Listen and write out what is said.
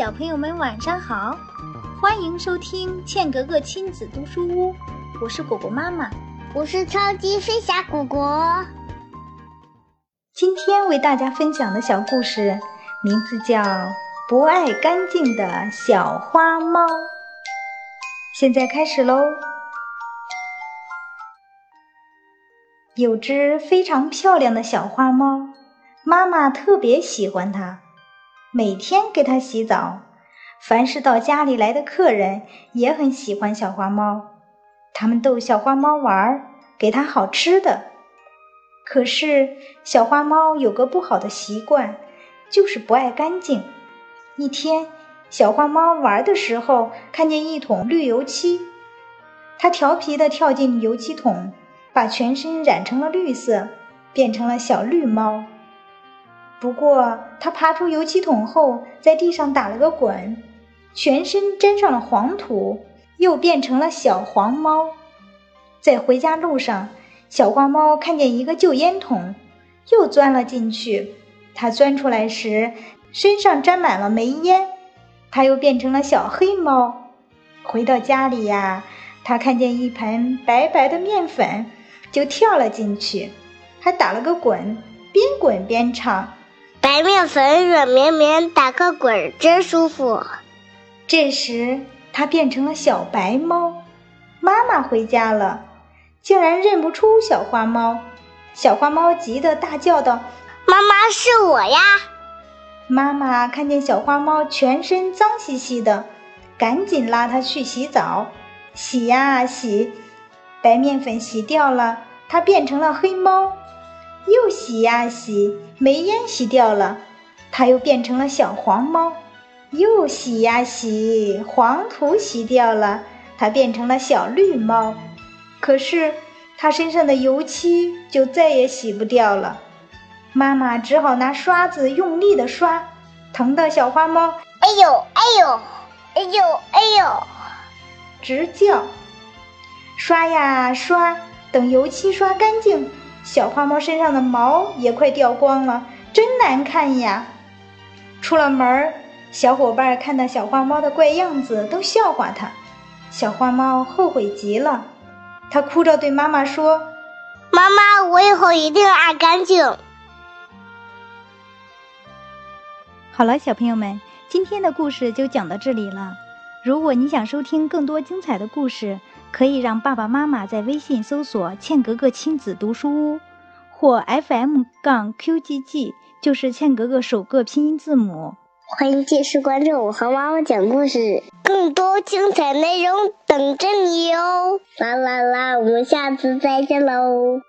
小朋友们晚上好，欢迎收听茜格格亲子读书屋，我是果果妈妈，我是超级飞侠果果。今天为大家分享的小故事名字叫《不爱干净的小花猫》。现在开始喽。有只非常漂亮的小花猫，妈妈特别喜欢它。每天给它洗澡，凡是到家里来的客人也很喜欢小花猫，他们逗小花猫玩，给它好吃的。可是小花猫有个不好的习惯，就是不爱干净。一天，小花猫玩的时候看见一桶绿油漆，它调皮地跳进油漆桶，把全身染成了绿色，变成了小绿猫。不过，他爬出油漆桶后，在地上打了个滚，全身沾上了黄土，又变成了小黄猫。在回家路上，小花猫看见一个旧烟筒，又钻了进去。它钻出来时，身上沾满了煤烟，它又变成了小黑猫。回到家里呀，它看见一盆白白的面粉，就跳了进去，还打了个滚，边滚边唱。白面粉软绵绵，打个滚儿真舒服。这时，它变成了小白猫。妈妈回家了，竟然认不出小花猫。小花猫急得大叫道：“妈妈，是我呀！”妈妈看见小花猫全身脏兮兮的，赶紧拉它去洗澡。洗呀洗，白面粉洗掉了，它变成了黑猫。又洗呀洗，煤烟洗掉了，它又变成了小黄猫；又洗呀洗，黄土洗掉了，它变成了小绿猫。可是它身上的油漆就再也洗不掉了，妈妈只好拿刷子用力的刷，疼的小花猫哎呦哎呦哎呦哎呦直叫。刷呀刷，等油漆刷干净。小花猫身上的毛也快掉光了，真难看呀！出了门儿，小伙伴看到小花猫的怪样子，都笑话它。小花猫后悔极了，它哭着对妈妈说：“妈妈，我以后一定爱干净。”好了，小朋友们，今天的故事就讲到这里了。如果你想收听更多精彩的故事，可以让爸爸妈妈在微信搜索“茜格格亲子读书屋”或 FM 杠 QGG，就是茜格格首个拼音字母。欢迎继续关注我和妈妈讲故事，更多精彩内容等着你哟！啦啦啦，我们下次再见喽！